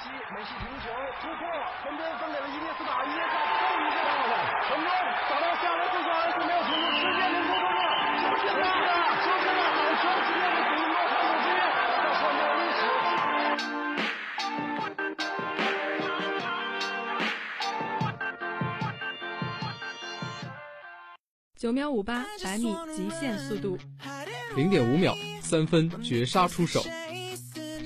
西，梅西停球突破，传边分给了伊涅斯塔，伊涅斯塔终于接到了，传边找到下来，最后还是没有停住，时间能够多少？是的，出现了好球，今天的历史。九秒五八百米极限速度，零点五秒三分绝杀出手，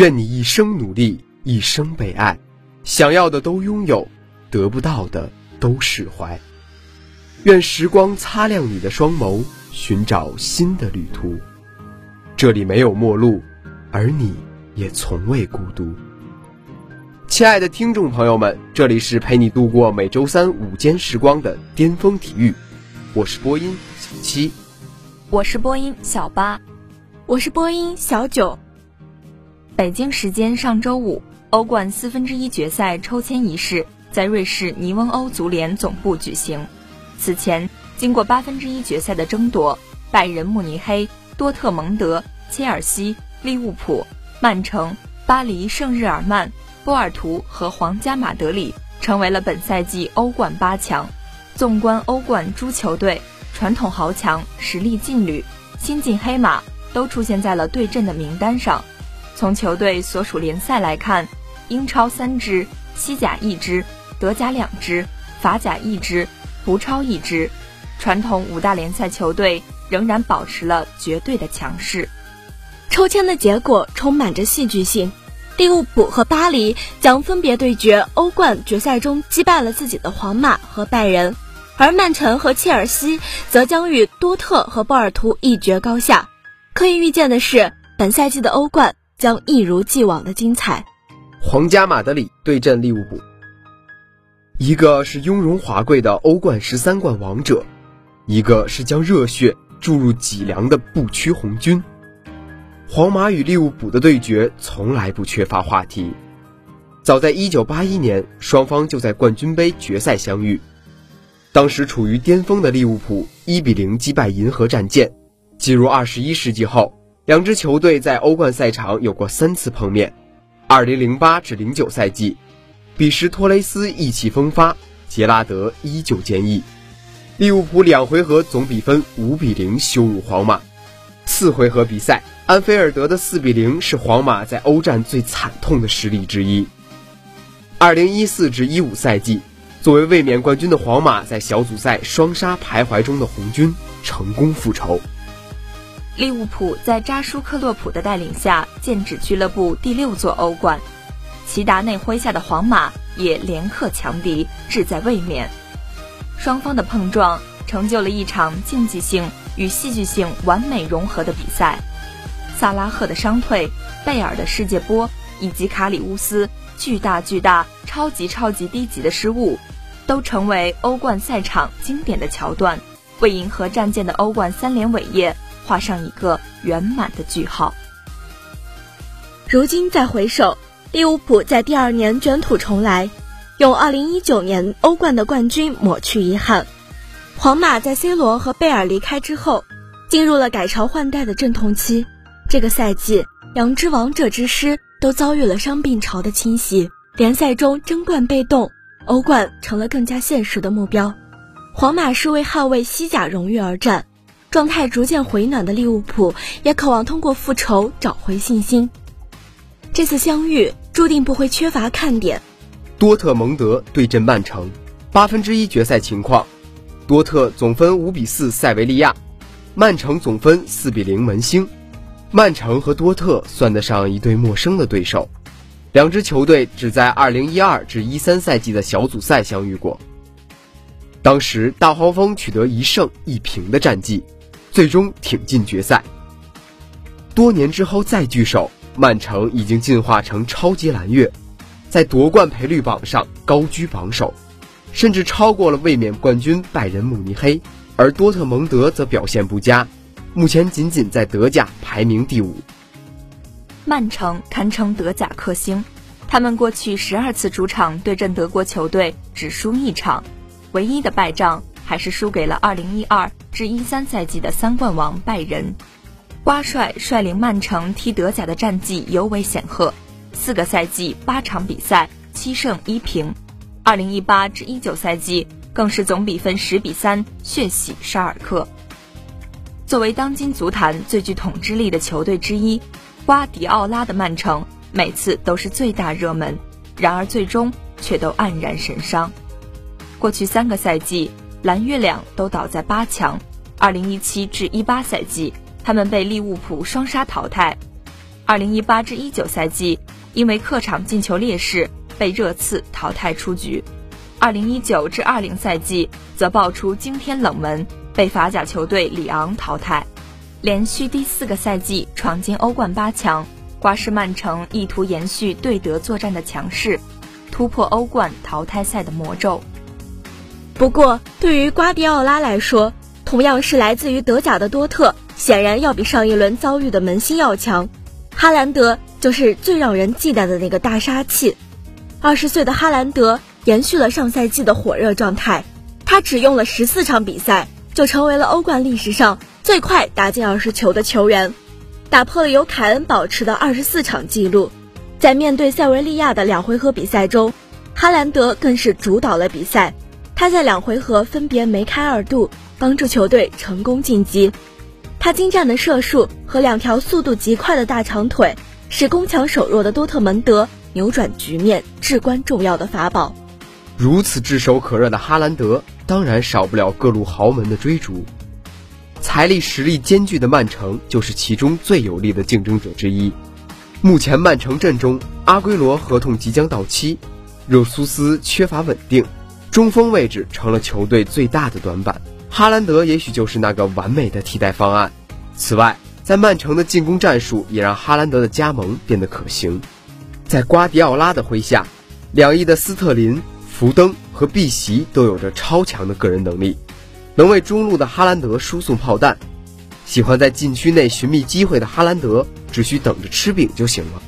愿你一生努力，一生被爱，想要的都拥有，得不到的都释怀。愿时光擦亮你的双眸，寻找新的旅途。这里没有陌路，而你也从未孤独。亲爱的听众朋友们，这里是陪你度过每周三午间时光的巅峰体育，我是播音小七，我是播音小八，我是播音小九。北京时间上周五，欧冠四分之一决赛抽签仪式在瑞士尼翁欧足联总部举行。此前，经过八分之一决赛的争夺，拜仁慕尼黑、多特蒙德、切尔西、利物浦、曼城、巴黎圣日耳曼。波尔图和皇家马德里成为了本赛季欧冠八强。纵观欧冠诸球队，传统豪强、实力劲旅、新晋黑马都出现在了对阵的名单上。从球队所属联赛来看，英超三支，西甲一支，德甲两支，法甲一支，葡超一支，传统五大联赛球队仍然保持了绝对的强势。抽签的结果充满着戏剧性。利物浦和巴黎将分别对决欧冠决赛中击败了自己的皇马和拜仁，而曼城和切尔西则将与多特和波尔图一决高下。可以预见的是，本赛季的欧冠将一如既往的精彩。皇家马德里对阵利物浦，一个是雍容华贵的欧冠十三冠王者，一个是将热血注入脊梁的不屈红军。皇马与利物浦的对决从来不缺乏话题。早在1981年，双方就在冠军杯决赛相遇。当时处于巅峰的利物浦1比0击败银河战舰。进入21世纪后，两支球队在欧冠赛场有过三次碰面。2008至09赛季，彼时托雷斯意气风发，杰拉德依旧坚毅。利物浦两回合总比分5比0羞辱皇马。四回合比赛。安菲尔德的四比零是皇马在欧战最惨痛的失利之一。二零一四至一五赛季，作为卫冕冠军的皇马在小组赛双杀徘徊中的红军成功复仇。利物浦在扎舒克洛普的带领下剑指俱乐部第六座欧冠，齐达内麾下的皇马也连克强敌，志在卫冕。双方的碰撞成就了一场竞技性与戏剧性完美融合的比赛。萨拉赫的伤退、贝尔的世界波以及卡里乌斯巨大巨大、超级超级低级的失误，都成为欧冠赛场经典的桥段，为银河战舰的欧冠三连伟业画上一个圆满的句号。如今再回首，利物浦在第二年卷土重来，用2019年欧冠的冠军抹去遗憾；皇马在 C 罗和贝尔离开之后，进入了改朝换代的阵痛期。这个赛季，两支王者之师都遭遇了伤病潮的侵袭，联赛中争冠被动，欧冠成了更加现实的目标。皇马是为捍卫西甲荣誉而战，状态逐渐回暖的利物浦也渴望通过复仇找回信心。这次相遇注定不会缺乏看点。多特蒙德对阵曼城，八分之一决赛情况：多特总分五比四塞维利亚，曼城总分四比零门兴。曼城和多特算得上一对陌生的对手，两支球队只在2012至13赛季的小组赛相遇过。当时大黄蜂取得一胜一平的战绩，最终挺进决赛。多年之后再聚首，曼城已经进化成超级蓝月，在夺冠赔率榜上高居榜首，甚至超过了卫冕冠军拜仁慕尼黑。而多特蒙德则表现不佳，目前仅仅在德甲排名第五。曼城堪称德甲克星，他们过去十二次主场对阵德国球队只输一场，唯一的败仗还是输给了2012至13赛季的三冠王拜仁。瓜帅率领曼城踢德甲的战绩尤为显赫，四个赛季八场比赛七胜一平，2018至19赛季更是总比分十比三血洗沙尔克。作为当今足坛最具统治力的球队之一。瓜迪奥拉的曼城每次都是最大热门，然而最终却都黯然神伤。过去三个赛季，蓝月亮都倒在八强。二零一七至一八赛季，他们被利物浦双杀淘汰；二零一八至一九赛季，因为客场进球劣势被热刺淘汰出局；二零一九至二零赛季则爆出惊天冷门，被法甲球队里昂淘汰。连续第四个赛季闯进欧冠八强，瓜什曼城意图延续对德作战的强势，突破欧冠淘汰赛的魔咒。不过，对于瓜迪奥拉来说，同样是来自于德甲的多特，显然要比上一轮遭遇的门兴要强。哈兰德就是最让人忌惮的那个大杀器。二十岁的哈兰德延续了上赛季的火热状态，他只用了十四场比赛，就成为了欧冠历史上。最快打进二十球的球员，打破了由凯恩保持的二十四场纪录。在面对塞维利亚的两回合比赛中，哈兰德更是主导了比赛。他在两回合分别梅开二度，帮助球队成功晋级。他精湛的射术和两条速度极快的大长腿，是攻强守弱的多特蒙德扭转局面至关重要的法宝。如此炙手可热的哈兰德，当然少不了各路豪门的追逐。财力实力兼具的曼城就是其中最有力的竞争者之一。目前曼城阵中，阿圭罗合同即将到期，热苏斯缺乏稳定，中锋位置成了球队最大的短板。哈兰德也许就是那个完美的替代方案。此外，在曼城的进攻战术也让哈兰德的加盟变得可行。在瓜迪奥拉的麾下，两翼的斯特林、福登和碧席都有着超强的个人能力。能为中路的哈兰德输送炮弹，喜欢在禁区内寻觅机会的哈兰德，只需等着吃饼就行了。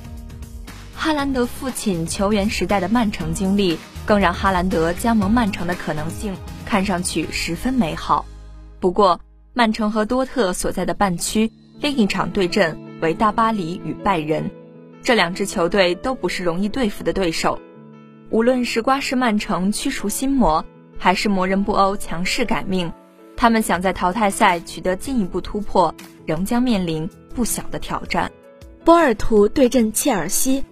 哈兰德父亲球员时代的曼城经历，更让哈兰德加盟曼城的可能性看上去十分美好。不过，曼城和多特所在的半区另一场对阵为大巴黎与拜仁，这两支球队都不是容易对付的对手。无论是瓜式曼城驱除心魔，还是魔人布欧强势改命。他们想在淘汰赛取得进一步突破，仍将面临不小的挑战。波尔图对阵切尔西，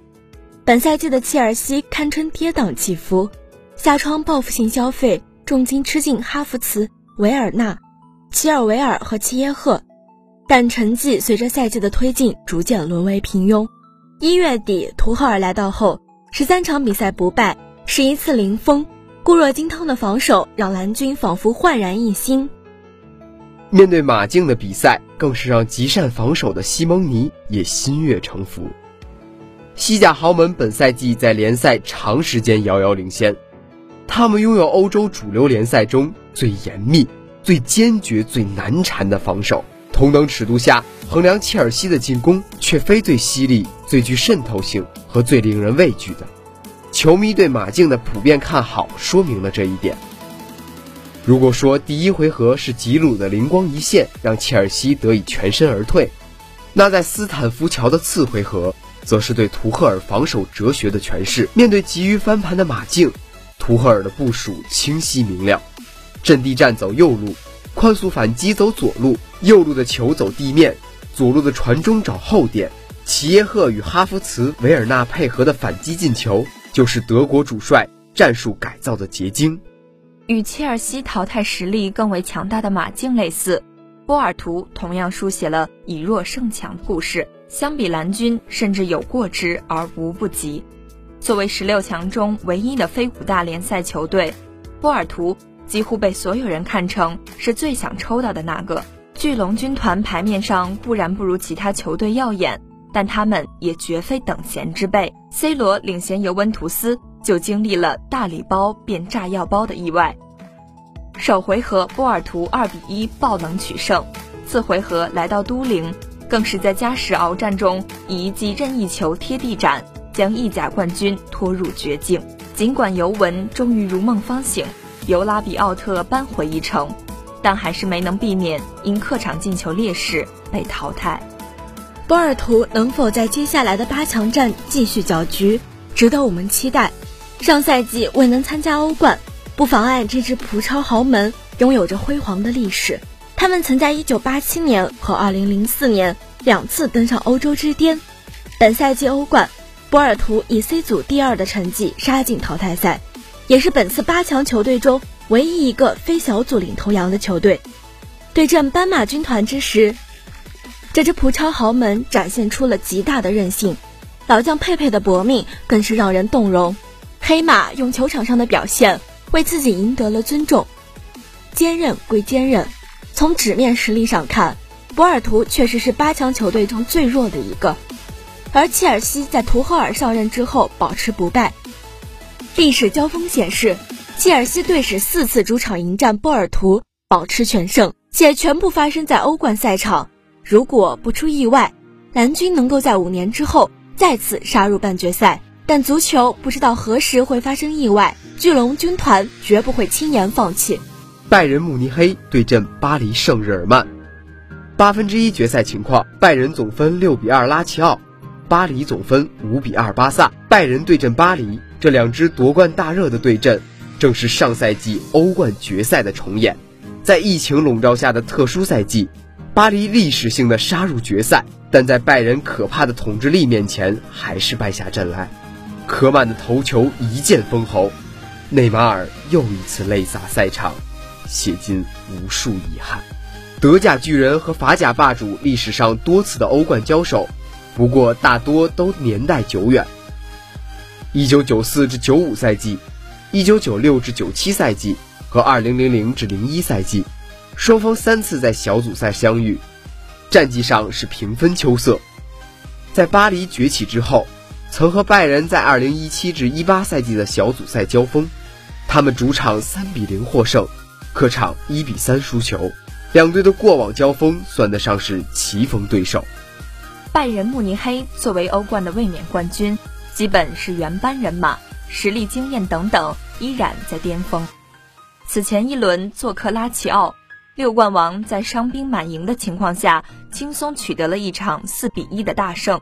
本赛季的切尔西堪称跌宕起伏，下窗报复性消费，重金吃进哈弗茨、维尔纳、齐尔维尔和齐耶赫，但成绩随着赛季的推进逐渐沦为平庸。一月底，图赫尔来到后，十三场比赛不败，十一次零封，固若金汤的防守让蓝军仿佛焕然一新。面对马竞的比赛，更是让极善防守的西蒙尼也心悦诚服。西甲豪门本赛季在联赛长时间遥遥领先，他们拥有欧洲主流联赛中最严密、最坚决、最难缠的防守。同等尺度下衡量切尔西的进攻，却非最犀利、最具渗透性和最令人畏惧的。球迷对马竞的普遍看好，说明了这一点。如果说第一回合是吉鲁的灵光一现让切尔西得以全身而退，那在斯坦福桥的次回合，则是对图赫尔防守哲学的诠释。面对急于翻盘的马竞，图赫尔的部署清晰明了：阵地战走右路，快速反击走左路，右路的球走地面，左路的传中找后点。齐耶赫与哈弗茨、维尔纳配合的反击进球，就是德国主帅战术改造的结晶。与切尔西淘汰实力更为强大的马竞类似，波尔图同样书写了以弱胜强的故事。相比蓝军，甚至有过之而无不及。作为十六强中唯一的非五大联赛球队，波尔图几乎被所有人看成是最想抽到的那个。巨龙军团牌面上固然不如其他球队耀眼，但他们也绝非等闲之辈。C 罗领衔尤文图斯就经历了大礼包变炸药包的意外。首回合波尔图二比一爆冷取胜，次回合来到都灵，更是在加时鏖战中以一记任意球贴地斩，将意甲冠军拖入绝境。尽管尤文终于如梦方醒，由拉比奥特扳回一城，但还是没能避免因客场进球劣势被淘汰。波尔图能否在接下来的八强战继续搅局，值得我们期待。上赛季未能参加欧冠，不妨碍这支葡超豪门拥有着辉煌的历史。他们曾在1987年和2004年两次登上欧洲之巅。本赛季欧冠，波尔图以 C 组第二的成绩杀进淘汰赛，也是本次八强球队中唯一一个非小组领头羊的球队。对阵斑马军团之时。这支葡超豪门展现出了极大的韧性，老将佩佩的搏命更是让人动容。黑马用球场上的表现为自己赢得了尊重。坚韧归坚韧，从纸面实力上看，博尔图确实是八强球队中最弱的一个。而切尔西在图赫尔上任之后保持不败。历史交锋显示，切尔西队史四次主场迎战波尔图，保持全胜，且全部发生在欧冠赛场。如果不出意外，蓝军能够在五年之后再次杀入半决赛。但足球不知道何时会发生意外，巨龙军团绝不会轻言放弃。拜仁慕尼黑对阵巴黎圣日耳曼，八分之一决赛情况：拜仁总分六比二拉齐奥，巴黎总分五比二巴萨。拜仁对阵巴黎，这两支夺冠大热的对阵，正是上赛季欧冠决赛的重演。在疫情笼罩下的特殊赛季。巴黎历史性的杀入决赛，但在拜仁可怕的统治力面前，还是败下阵来。科曼的头球一剑封喉，内马尔又一次泪洒赛场，写尽无数遗憾。德甲巨人和法甲霸主历史上多次的欧冠交手，不过大多都年代久远。一九九四至九五赛季，一九九六至九七赛季和二零零零至零一赛季。双方三次在小组赛相遇，战绩上是平分秋色。在巴黎崛起之后，曾和拜仁在2017至18赛季的小组赛交锋，他们主场3比0获胜，客场1比3输球。两队的过往交锋算得上是棋逢对手。拜仁慕尼黑作为欧冠的卫冕冠军，基本是原班人马，实力、经验等等依然在巅峰。此前一轮做客拉齐奥。六冠王在伤兵满营的情况下，轻松取得了一场四比一的大胜，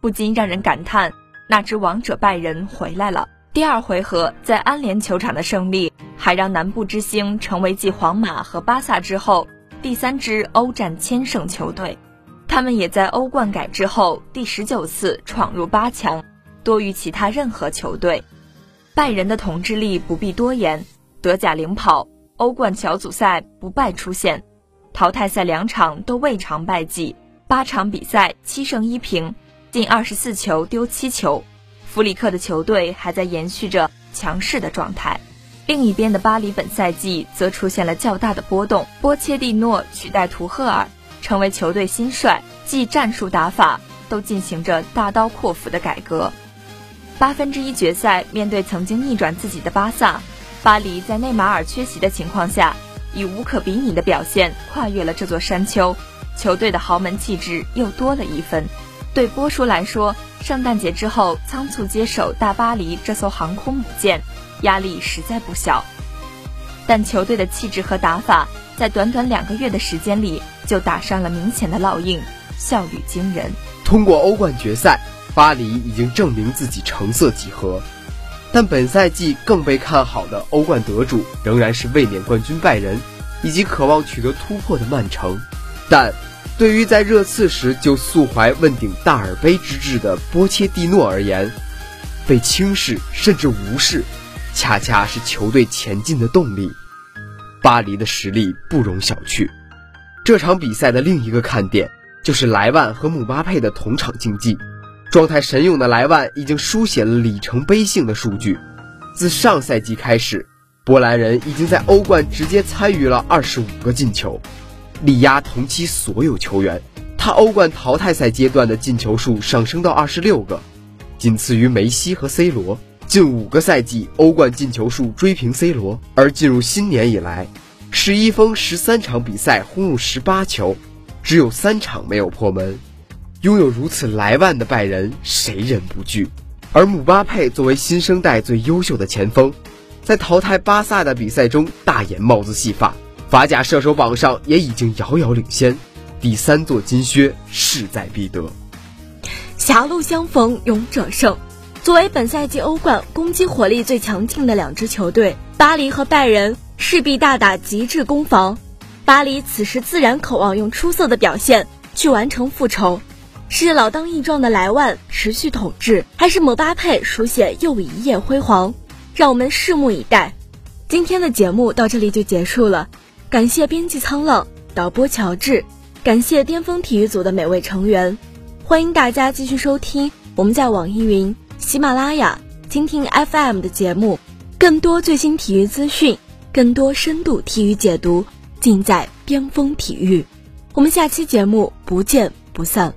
不禁让人感叹，那只王者拜仁回来了。第二回合在安联球场的胜利，还让南部之星成为继皇马和巴萨之后第三支欧战千胜球队。他们也在欧冠改制后第十九次闯入八强，多于其他任何球队。拜仁的统治力不必多言，德甲领跑。欧冠小组赛不败出现，淘汰赛两场都未尝败绩，八场比赛七胜一平，进二十四球丢七球。弗里克的球队还在延续着强势的状态。另一边的巴黎本赛季则出现了较大的波动，波切蒂诺取代图赫尔成为球队新帅，即战术打法都进行着大刀阔斧的改革。八分之一决赛面对曾经逆转自己的巴萨。巴黎在内马尔缺席的情况下，以无可比拟的表现跨越了这座山丘，球队的豪门气质又多了一分。对波叔来说，圣诞节之后仓促接手大巴黎这艘航空母舰，压力实在不小。但球队的气质和打法，在短短两个月的时间里就打上了明显的烙印，效率惊人。通过欧冠决赛，巴黎已经证明自己成色几何。但本赛季更被看好的欧冠得主仍然是卫冕冠军拜仁，以及渴望取得突破的曼城。但，对于在热刺时就素怀问鼎大耳杯之志的波切蒂诺而言，被轻视甚至无视，恰恰是球队前进的动力。巴黎的实力不容小觑。这场比赛的另一个看点就是莱万和姆巴佩的同场竞技。状态神勇的莱万已经书写了里程碑性的数据。自上赛季开始，波兰人已经在欧冠直接参与了二十五个进球，力压同期所有球员，他欧冠淘汰赛阶段的进球数上升到二十六个，仅次于梅西和 C 罗。近五个赛季欧冠进球数追平 C 罗。而进入新年以来，史一峰十三场比赛轰入十八球，只有三场没有破门。拥有如此来万的拜仁，谁人不惧？而姆巴佩作为新生代最优秀的前锋，在淘汰巴萨的比赛中大演帽子戏法，法甲射手榜上也已经遥遥领先，第三座金靴势在必得。狭路相逢勇者胜。作为本赛季欧冠攻击火力最强劲的两支球队，巴黎和拜仁势必大打极致攻防。巴黎此时自然渴望用出色的表现去完成复仇。是老当益壮的莱万持续统治，还是姆巴佩书写又一页辉煌？让我们拭目以待。今天的节目到这里就结束了，感谢编辑沧浪、导播乔治，感谢巅峰体育组的每位成员。欢迎大家继续收听我们在网易云、喜马拉雅、蜻蜓 FM 的节目，更多最新体育资讯，更多深度体育解读，尽在巅峰体育。我们下期节目不见不散。